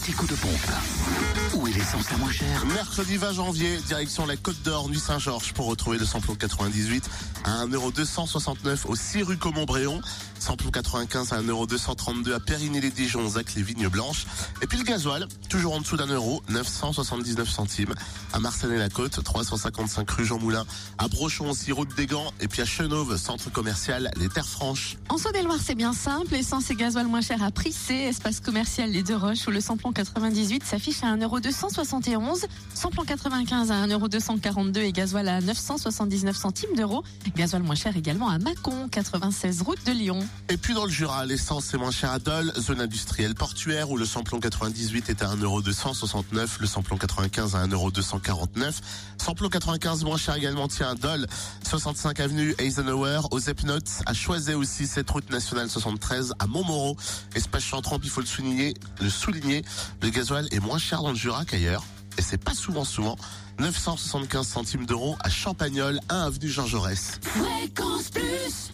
anti-coup de pompe. Où est l'essence la moins chère? Mercredi 20 janvier, direction la Côte d'Or, Nuit Saint-Georges, pour retrouver le samplon 98 à 1,269€ au 6 rue Comont-Bréon. Samplon 95 à 1,232€ à Périgny-les-Dijon, Zac les Vignes Blanches. Et puis le gasoil, toujours en dessous d'un euro, 979 centimes. À Marseille-la-Côte, 355 rue Jean Moulin. À Brochon aussi, route des Gants. Et puis à Chenauve, centre commercial Les Terres Franches. En Saône-et-Loire, c'est bien simple. Essence et gasoil moins cher à Prissé, espace commercial Les Deux Roches, où le samplon 98 s'affiche à 1,271€. Samplon 95 à 1,242€ et gasoil à 979 centimes d'euros. Gasoil moins cher également à Mâcon, 96 route de Lyon. Et puis dans le Jura, l'essence est moins chère à Dole, zone industrielle portuaire où le samplon 98 est à 1,269€, le samplon 95 à 1,249€. Samplon 95 moins cher également tient à Dole, 65 avenue Eisenhower, aux Epnotes, à Choiset aussi, cette route nationale 73 à Montmoreau. Espace Chantrampe, il faut le souligner, le souligner, le gasoil est moins cher dans le Jura qu'ailleurs. Et c'est pas souvent souvent. 975 centimes d'euros à Champagnol, 1 avenue Jean Jaurès. Fréquence Plus